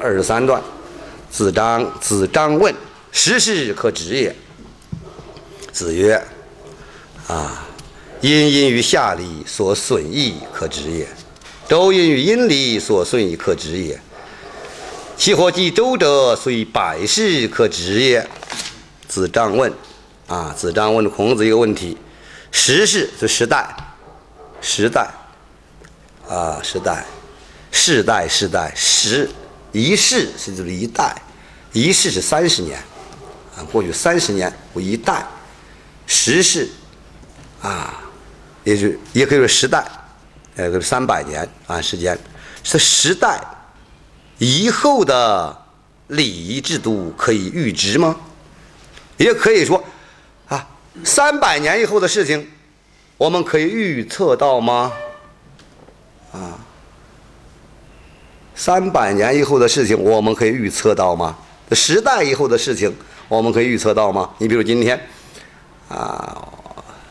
二十三段。子张子张问：“时事可知也？”子曰：“啊，殷因于夏礼所损益，可知也；周因于殷礼所损益，可知也。其或继周者，虽百世，可知也。”子张问：“啊，子张问孔子一个问题：时事是时代，时代，啊，时代，世代，世代，时。”一世是就是一代，一世是三十年，啊，过去三十年为一代，十世，啊，也就也可以说十代，呃，三百年啊时间，是时代以后的礼仪制度可以预知吗？也可以说，啊，三百年以后的事情，我们可以预测到吗？啊。三百年以后的事情，我们可以预测到吗？时代以后的事情，我们可以预测到吗？你比如今天，啊，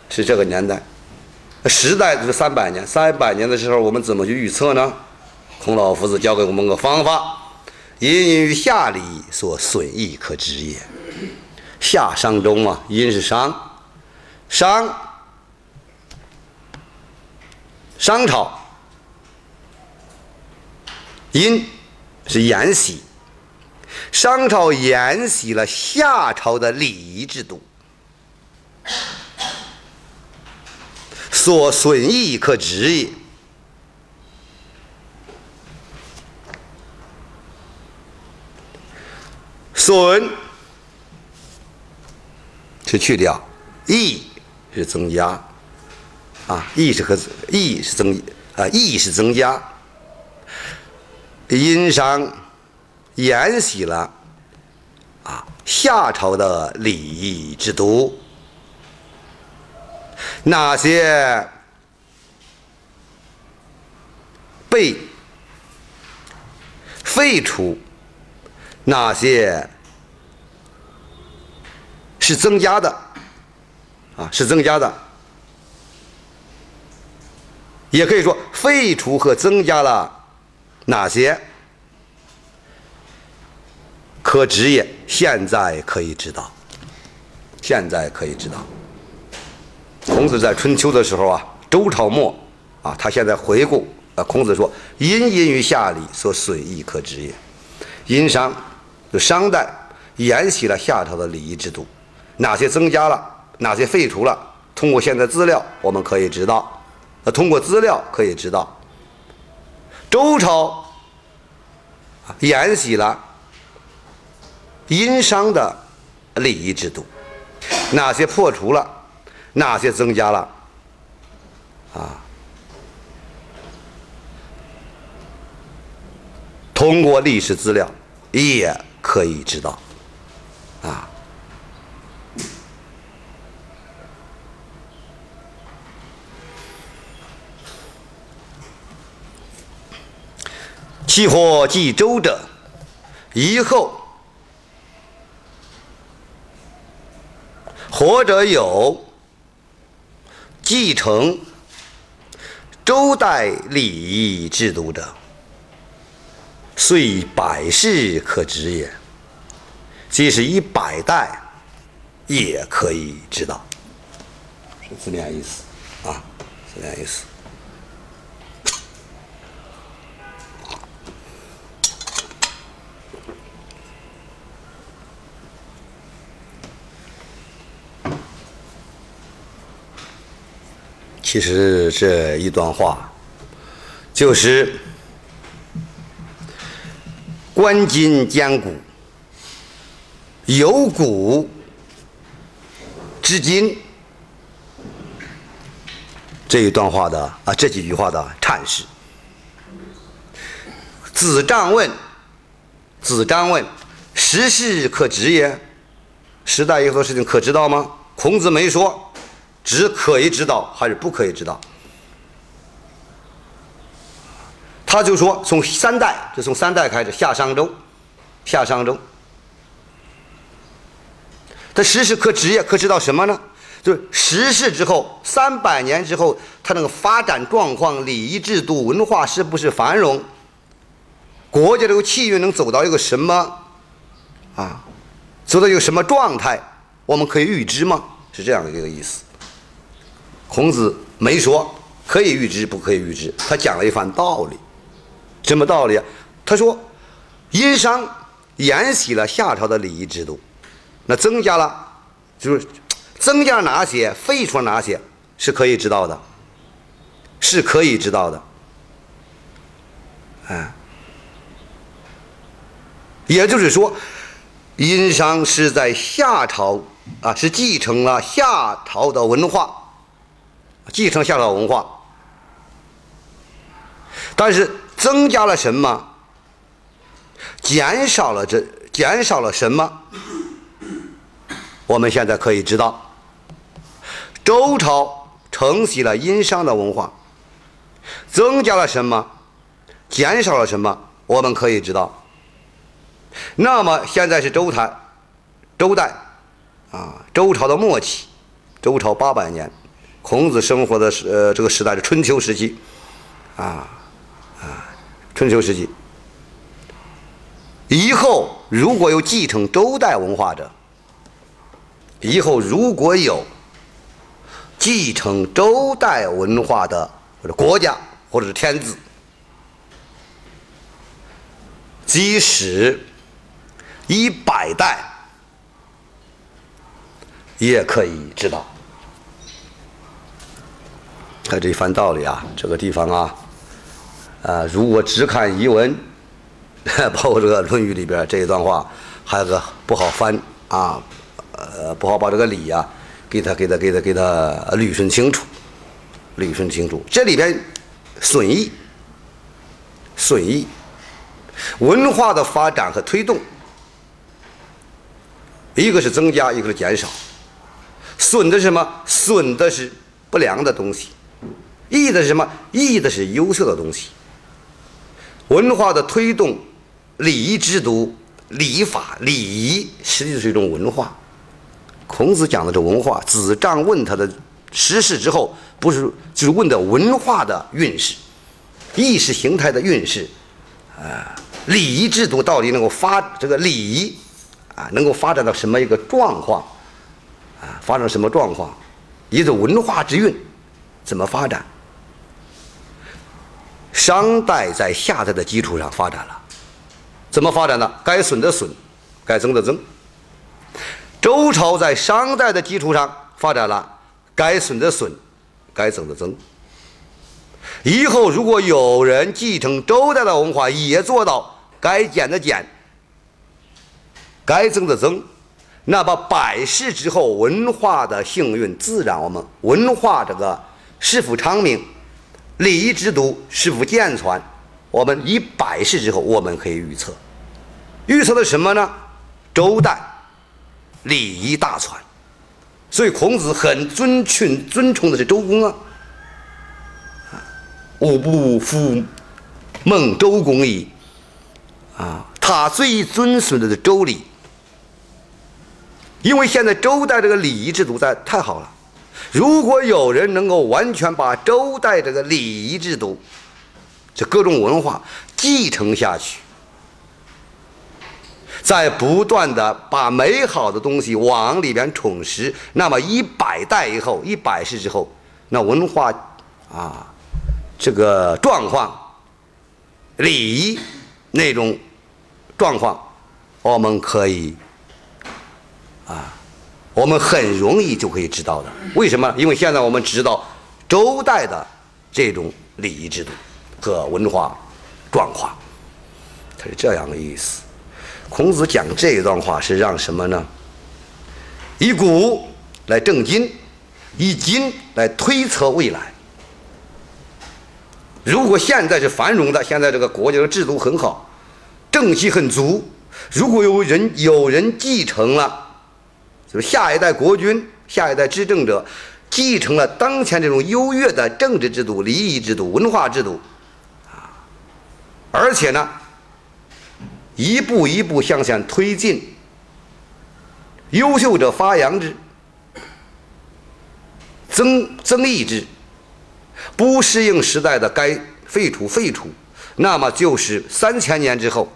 是这个年代，时代是三百年，三百年的时候，我们怎么去预测呢？孔老夫子教给我们个方法：因于夏礼所损益可知也。夏商周嘛，殷是商，商，商朝。殷是沿袭，商朝沿袭了夏朝的礼仪制度，所损益可知也。损是去掉，益是增加，啊，益是和益是增啊，益是增加。殷商沿袭了啊夏朝的礼仪制度，那些被废除，那些是增加的啊？是增加的，也可以说废除和增加了。哪些可知也？现在可以知道，现在可以知道。孔子在春秋的时候啊，周朝末啊，他现在回顾啊，孔子说：“殷殷于夏礼所损益可知也。”殷商就商代沿袭了夏朝的礼仪制度，哪些增加了，哪些废除了？通过现在资料，我们可以知道。那通过资料可以知道。周朝沿袭了殷商的礼仪制度，哪些破除了，哪些增加了，啊？通过历史资料也可以知道，其或继周者，以后或者有继承周代礼仪制度者，虽百世可知也。即使一百代，也可以知道。是字面意思啊，字面意思。其实这一段话，就是“观今兼古，有古至今”这一段话的啊，这几句话的阐释。子张问：“子张问，时事可知也？时代以后的事情可知道吗？”孔子没说。只可以知道还是不可以知道？他就说从三代，就从三代开始，夏商周，夏商周。他时事可职业，可知道什么呢？就是时事之后，三百年之后，他那个发展状况、礼仪制度、文化是不是繁荣？国家这个气运能走到一个什么啊，走到一个什么状态，我们可以预知吗？是这样的一个意思。孔子没说可以预知，不可以预知，他讲了一番道理。什么道理啊？他说，殷商沿袭了夏朝的礼仪制度，那增加了，就是增加哪些，废除哪些，是可以知道的，是可以知道的。哎，也就是说，殷商是在夏朝啊，是继承了夏朝的文化，继承夏朝文化，但是增加了什么？减少了这，减少了什么？我们现在可以知道，周朝承袭了殷商的文化，增加了什么？减少了什么？我们可以知道。那么现在是周代，周代，啊，周朝的末期，周朝八百年，孔子生活的时呃这个时代是春秋时期，啊啊，春秋时期。以后如果有继承周代文化者，以后如果有继承周代文化的或者国家或者是天子，即使一百代也可以知道。看这一番道理啊，这个地方啊，啊，如果只看译文。包括这个《论语》里边这一段话，还有个不好翻啊，呃，不好把这个理啊，给他给他给他给他捋顺清楚，捋顺清楚。这里边损益，损益，文化的发展和推动，一个是增加，一个是减少。损的是什么？损的是不良的东西，益的是什么？益的是优秀的东西。文化的推动。礼仪制度、礼法、礼仪，实际是一种文化。孔子讲的这文化，子张问他的实事之后，不是就是问的文化的运势、意识形态的运势，啊，礼仪制度到底能够发这个礼仪啊，能够发展到什么一个状况啊？发生什么状况？一个文化之运怎么发展？商代在夏代的基础上发展了。怎么发展的？该损的损，该增的增。周朝在商代的基础上发展了，该损的损，该增的增。以后如果有人继承周代的文化，也做到该减的减，该增的增，那么百世之后文化的幸运，自然我们文化这个是否昌明，礼仪制度是否健全，我们一百世之后我们可以预测。预测的什么呢？周代礼仪大全，所以孔子很尊敬、尊崇的是周公啊。吾不复孟周公矣。啊，他最遵循的是周礼，因为现在周代这个礼仪制度在太好了。如果有人能够完全把周代这个礼仪制度，这各种文化继承下去。在不断的把美好的东西往里边充实，那么一百代以后，一百世之后，那文化啊，这个状况、礼仪那种状况，我们可以啊，我们很容易就可以知道的。为什么？因为现在我们知道周代的这种礼仪制度和文化状况，它是这样的意思。孔子讲这一段话是让什么呢？以古来正今，以今来推测未来。如果现在是繁荣的，现在这个国家的制度很好，正气很足。如果有人有人继承了，就是下一代国君、下一代执政者继承了当前这种优越的政治制度、礼仪制度、文化制度，啊，而且呢。一步一步向前推进，优秀者发扬之，增增益之，不适应时代的该废除废除，那么就是三千年之后，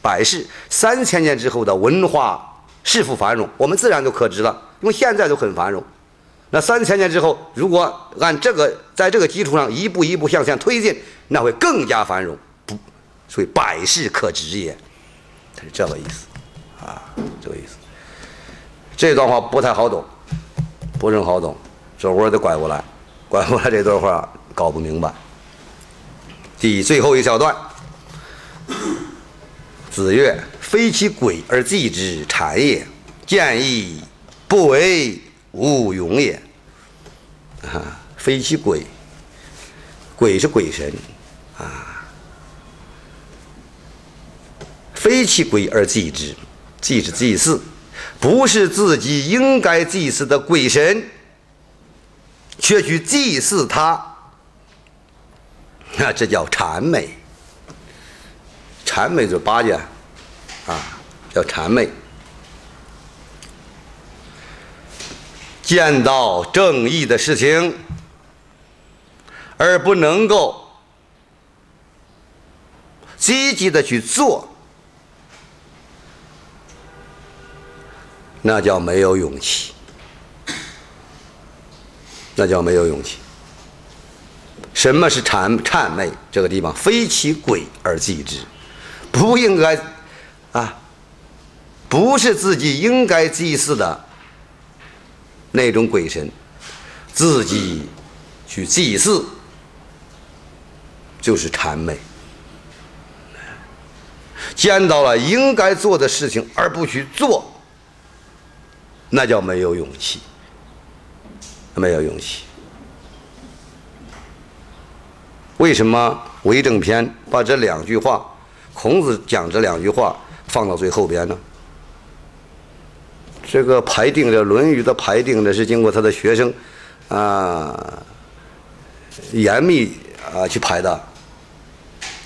百世三千年之后的文化是否繁荣，我们自然就可知了，因为现在都很繁荣。那三千年之后，如果按这个在这个基础上一步一步向前推进，那会更加繁荣，不，所以百世可知也，它是这个意思，啊，这个意思。这段话不太好懂，不是很好懂，这我得拐过来，拐过来这段话搞不明白。第最后一小段，子曰：“非其鬼而祭之，谄也；见义不为。”无勇也，啊，非其鬼，鬼是鬼神，啊，非其鬼而祭之，祭是祭祀，不是自己应该祭祀的鬼神，却去祭祀他，那这叫谄媚，谄媚就是巴结，啊，叫谄媚。见到正义的事情，而不能够积极的去做，那叫没有勇气，那叫没有勇气。什么是谄谄媚？这个地方非其鬼而祭之，不应该啊，不是自己应该祭祀的。那种鬼神，自己去祭祀，就是谄媚；见到了应该做的事情而不去做，那叫没有勇气，没有勇气。为什么《为政篇》把这两句话，孔子讲这两句话放到最后边呢？这个排定的《论语》的排定呢，是经过他的学生啊严密啊去排的。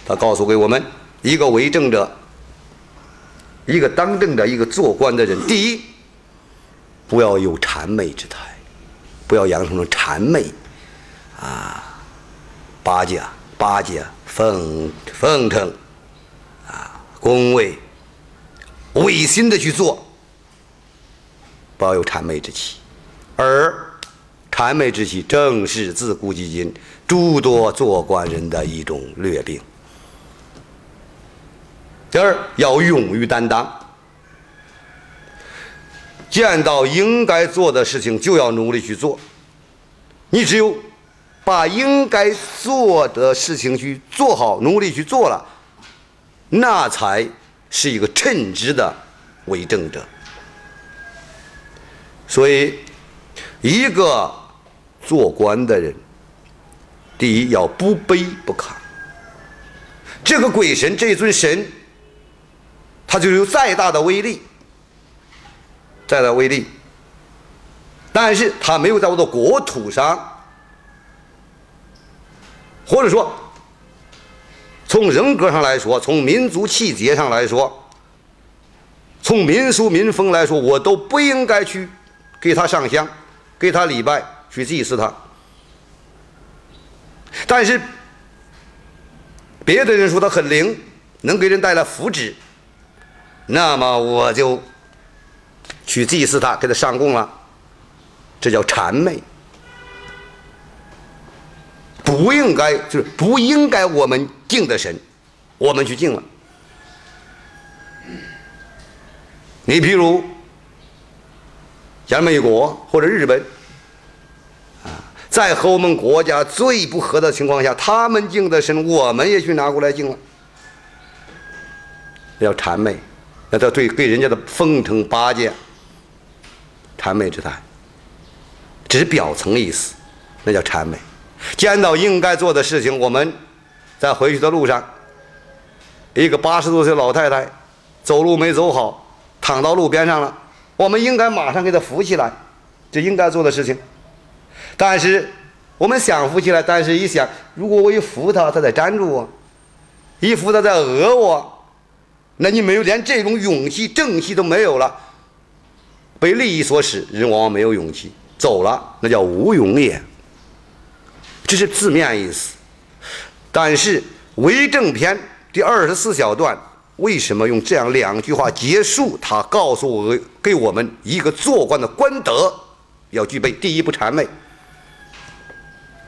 他告诉给我们，一个为政者，一个当政的，一个做官的人，第一，不要有谄媚之态，不要养成了谄媚啊巴结巴结奉奉承恭维，违心的去做。抱有谄媚之气，而谄媚之气正是自古至今诸多做官人的一种劣病。第二，要勇于担当，见到应该做的事情就要努力去做。你只有把应该做的事情去做好，努力去做了，那才是一个称职的为政者。所以，一个做官的人，第一要不卑不亢。这个鬼神，这尊神，他就有再大的威力，再大威力，但是他没有在我的国土上，或者说，从人格上来说，从民族气节上来说，从民俗民风来说，我都不应该去。给他上香，给他礼拜，去祭祀他。但是别的人说他很灵，能给人带来福祉，那么我就去祭祀他，给他上供了。这叫谄媚，不应该就是不应该我们敬的神，我们去敬了。你比如。像美国或者日本，啊，在和我们国家最不和的情况下，他们敬的神，我们也去拿过来敬了，要谄媚，那叫对给人家的奉承巴结，谄媚之态，只是表层意思，那叫谄媚。见到应该做的事情，我们在回去的路上，一个八十多岁老太太走路没走好，躺到路边上了。我们应该马上给她扶起来，这应该做的事情。但是我们想扶起来，但是一想，如果我一扶她，她再粘住我；一扶她再讹我，那你没有连这种勇气、正气都没有了。被利益所使，人往往没有勇气走了，那叫无勇也。这是字面意思。但是为政篇第二十四小段为什么用这样两句话结束？他告诉我，给我们一个做官的官德要具备：第一，不谄媚。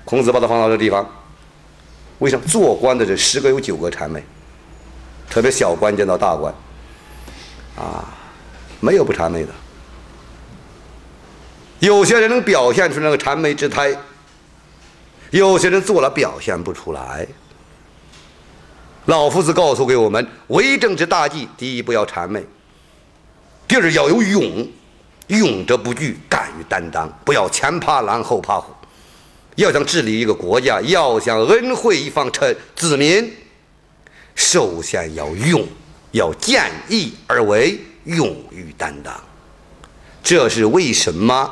孔子把它放到这地方，为什么？做官的人十个有九个谄媚？特别小官见到大官，啊，没有不谄媚的。有些人能表现出那个谄媚之态，有些人做了表现不出来。老夫子告诉给我们，为政之大忌：第一，不要谄媚；第二，要有勇，勇者不惧，敢于担当，不要前怕狼后怕虎。要想治理一个国家，要想恩惠一方臣子民，首先要勇，要见义而为，勇于担当。这是为什么？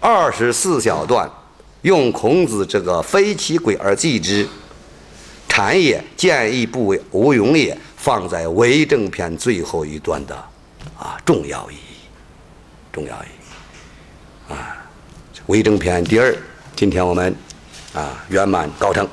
二十四小段用孔子这个“非其鬼而祭之，谄也；见义不为，无勇也”，放在为政篇最后一段的啊重要意义，重要意义啊，为政篇第二。今天我们啊圆满告成。